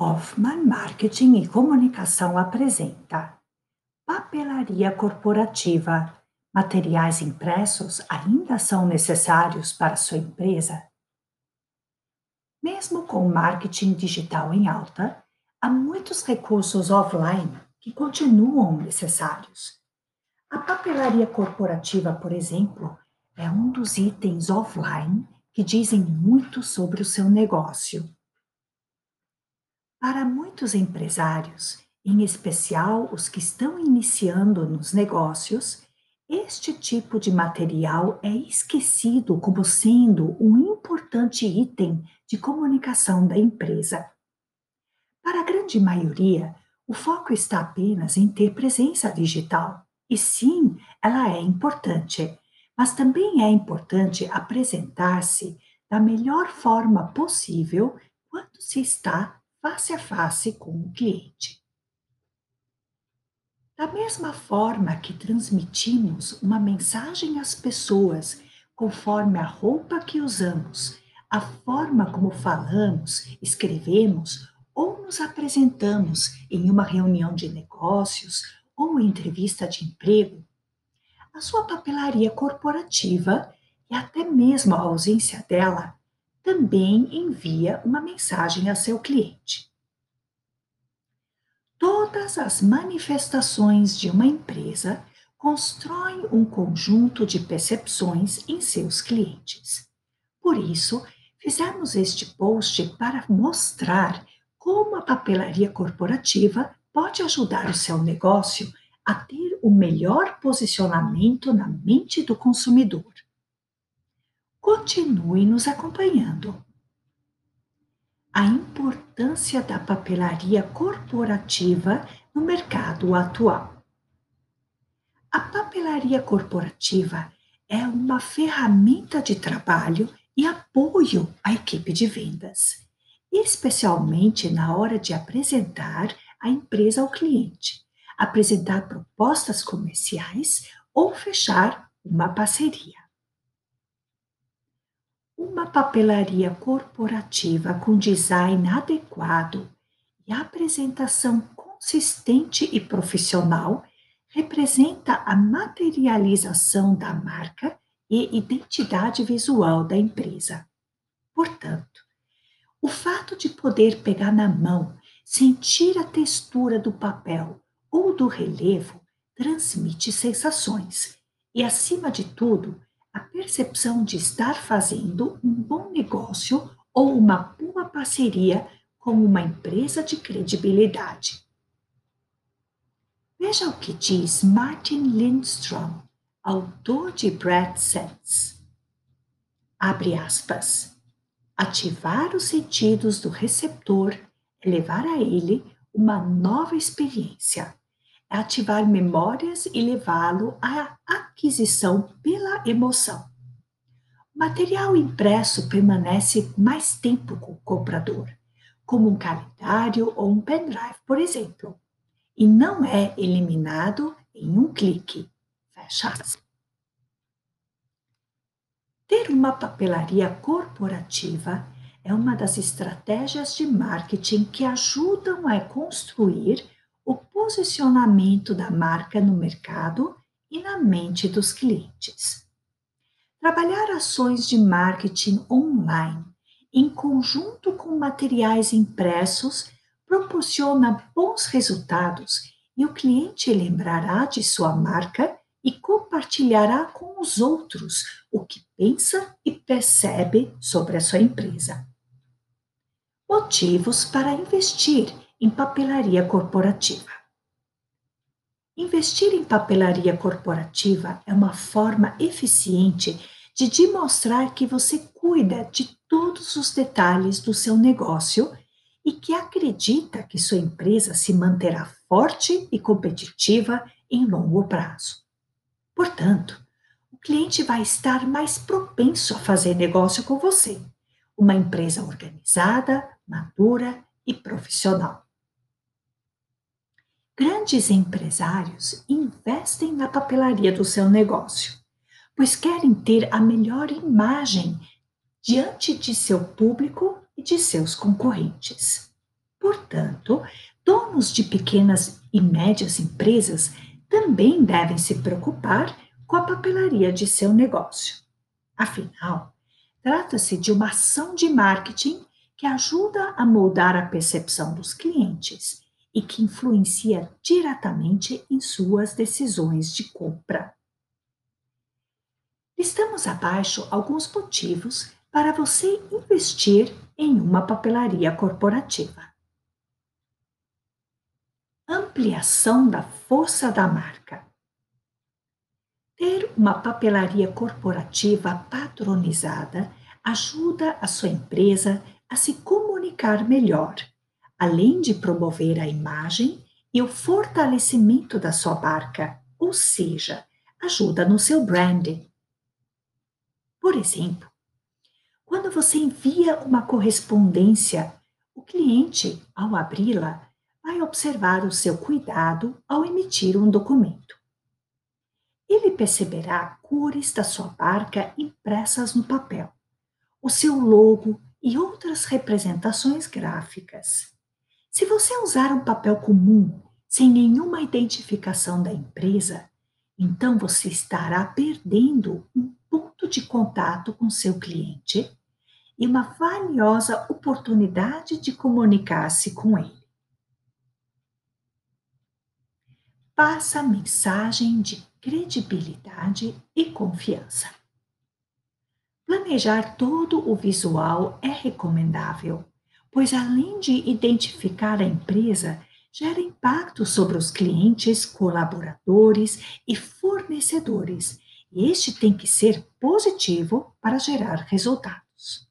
Hoffman Marketing e Comunicação apresenta Papelaria Corporativa. Materiais impressos ainda são necessários para sua empresa? Mesmo com marketing digital em alta, há muitos recursos offline que continuam necessários. A papelaria corporativa, por exemplo, é um dos itens offline que dizem muito sobre o seu negócio. Para muitos empresários, em especial os que estão iniciando nos negócios, este tipo de material é esquecido como sendo um importante item de comunicação da empresa. Para a grande maioria, o foco está apenas em ter presença digital. E sim, ela é importante, mas também é importante apresentar-se da melhor forma possível quando se está face a face com o cliente. Da mesma forma que transmitimos uma mensagem às pessoas conforme a roupa que usamos, a forma como falamos, escrevemos ou nos apresentamos em uma reunião de negócios ou entrevista de emprego, a sua papelaria corporativa e até mesmo a ausência dela também envia uma mensagem a seu cliente. Todas as manifestações de uma empresa constroem um conjunto de percepções em seus clientes. Por isso, fizemos este post para mostrar como a papelaria corporativa pode ajudar o seu negócio a ter o melhor posicionamento na mente do consumidor. Continue nos acompanhando. A importância da papelaria corporativa no mercado atual. A papelaria corporativa é uma ferramenta de trabalho e apoio à equipe de vendas, especialmente na hora de apresentar a empresa ao cliente, apresentar propostas comerciais ou fechar uma parceria. Uma papelaria corporativa com design adequado e apresentação consistente e profissional representa a materialização da marca e identidade visual da empresa. Portanto, o fato de poder pegar na mão, sentir a textura do papel ou do relevo transmite sensações e, acima de tudo, a percepção de estar fazendo um bom negócio ou uma boa parceria com uma empresa de credibilidade. Veja o que diz Martin Lindstrom, autor de Brad Sense. Abre aspas. Ativar os sentidos do receptor é levar a ele uma nova experiência ativar memórias e levá-lo à aquisição pela emoção. Material impresso permanece mais tempo com o comprador, como um calendário ou um pendrive, por exemplo, e não é eliminado em um clique. Fecha. Ter uma papelaria corporativa é uma das estratégias de marketing que ajudam a construir o posicionamento da marca no mercado e na mente dos clientes. Trabalhar ações de marketing online em conjunto com materiais impressos proporciona bons resultados e o cliente lembrará de sua marca e compartilhará com os outros o que pensa e percebe sobre a sua empresa. Motivos para investir em papelaria corporativa. Investir em papelaria corporativa é uma forma eficiente de demonstrar que você cuida de todos os detalhes do seu negócio e que acredita que sua empresa se manterá forte e competitiva em longo prazo. Portanto, o cliente vai estar mais propenso a fazer negócio com você, uma empresa organizada, madura e profissional. Grandes empresários investem na papelaria do seu negócio, pois querem ter a melhor imagem diante de seu público e de seus concorrentes. Portanto, donos de pequenas e médias empresas também devem se preocupar com a papelaria de seu negócio. Afinal, trata-se de uma ação de marketing que ajuda a moldar a percepção dos clientes e que influencia diretamente em suas decisões de compra. Listamos abaixo alguns motivos para você investir em uma papelaria corporativa. Ampliação da força da marca. Ter uma papelaria corporativa padronizada ajuda a sua empresa a se comunicar melhor, além de promover a imagem e o fortalecimento da sua marca, ou seja, ajuda no seu branding. Por exemplo, quando você envia uma correspondência, o cliente, ao abri-la, vai observar o seu cuidado ao emitir um documento. Ele perceberá cores da sua marca impressas no papel, o seu logo e outras representações gráficas. Se você usar um papel comum, sem nenhuma identificação da empresa, então você estará perdendo um ponto de contato com seu cliente e uma valiosa oportunidade de comunicar-se com ele. Passa mensagem de credibilidade e confiança. Planejar todo o visual é recomendável, pois além de identificar a empresa, gera impacto sobre os clientes, colaboradores e fornecedores, e este tem que ser positivo para gerar resultados.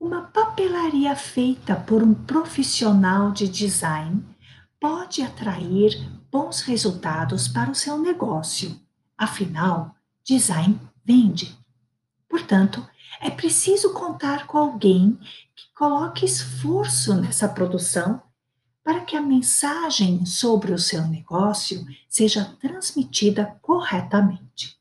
Uma papelaria feita por um profissional de design pode atrair bons resultados para o seu negócio. Afinal, design vende. Portanto, é preciso contar com alguém que coloque esforço nessa produção para que a mensagem sobre o seu negócio seja transmitida corretamente.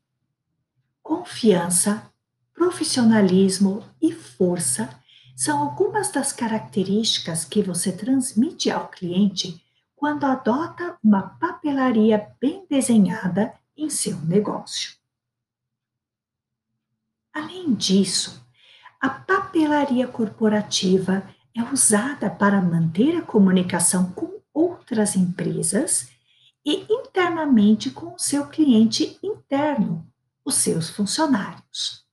Confiança, profissionalismo e força são algumas das características que você transmite ao cliente quando adota uma papelaria bem desenhada em seu negócio. Além disso, a papelaria corporativa é usada para manter a comunicação com outras empresas e internamente com o seu cliente interno, os seus funcionários.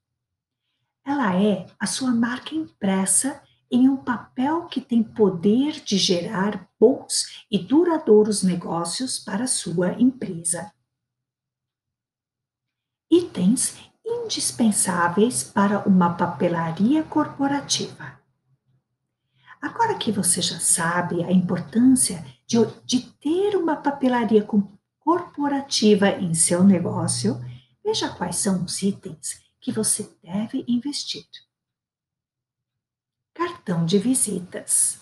Ela é a sua marca impressa em um papel que tem poder de gerar bons e duradouros negócios para sua empresa. Itens indispensáveis para uma papelaria corporativa. Agora que você já sabe a importância de, de ter uma papelaria corporativa em seu negócio, veja quais são os itens que você deve investir. Cartão de visitas.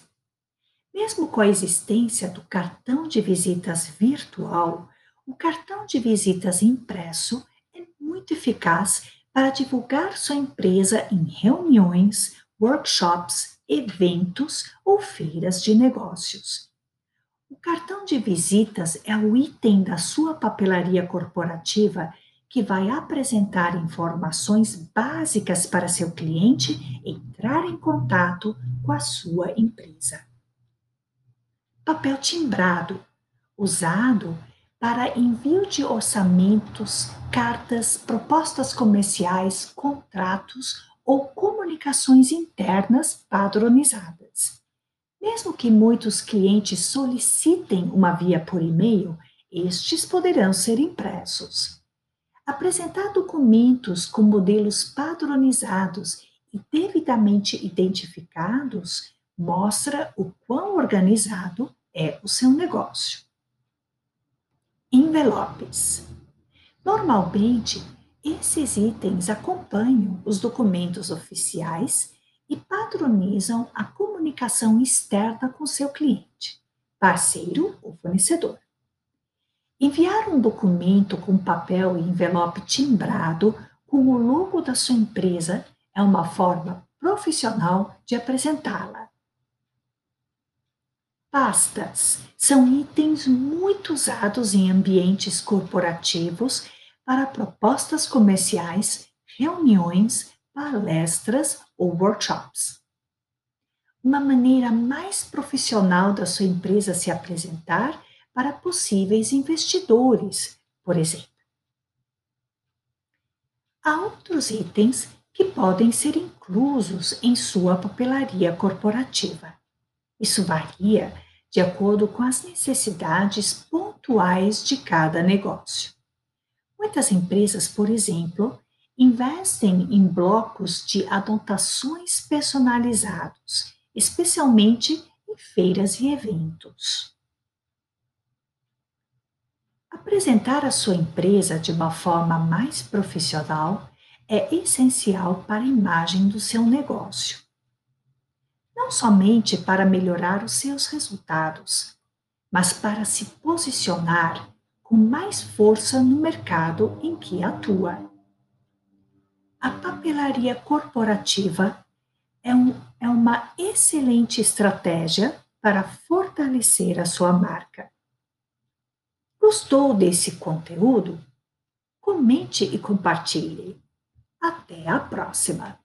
Mesmo com a existência do cartão de visitas virtual, o cartão de visitas impresso muito eficaz para divulgar sua empresa em reuniões, workshops, eventos ou feiras de negócios. O cartão de visitas é o item da sua papelaria corporativa que vai apresentar informações básicas para seu cliente entrar em contato com a sua empresa. Papel timbrado, usado para envio de orçamentos, cartas, propostas comerciais, contratos ou comunicações internas padronizadas. Mesmo que muitos clientes solicitem uma via por e-mail, estes poderão ser impressos. Apresentar documentos com modelos padronizados e devidamente identificados mostra o quão organizado é o seu negócio. Envelopes. Normalmente, esses itens acompanham os documentos oficiais e padronizam a comunicação externa com seu cliente, parceiro ou fornecedor. Enviar um documento com papel e envelope timbrado com o logo da sua empresa é uma forma profissional de apresentá-la. Pastas são itens muito usados em ambientes corporativos para propostas comerciais, reuniões, palestras ou workshops. Uma maneira mais profissional da sua empresa se apresentar para possíveis investidores, por exemplo. Há outros itens que podem ser inclusos em sua papelaria corporativa. Isso varia de acordo com as necessidades pontuais de cada negócio. Muitas empresas, por exemplo, investem em blocos de anotações personalizados, especialmente em feiras e eventos. Apresentar a sua empresa de uma forma mais profissional é essencial para a imagem do seu negócio. Somente para melhorar os seus resultados, mas para se posicionar com mais força no mercado em que atua. A papelaria corporativa é, um, é uma excelente estratégia para fortalecer a sua marca. Gostou desse conteúdo? Comente e compartilhe. Até a próxima!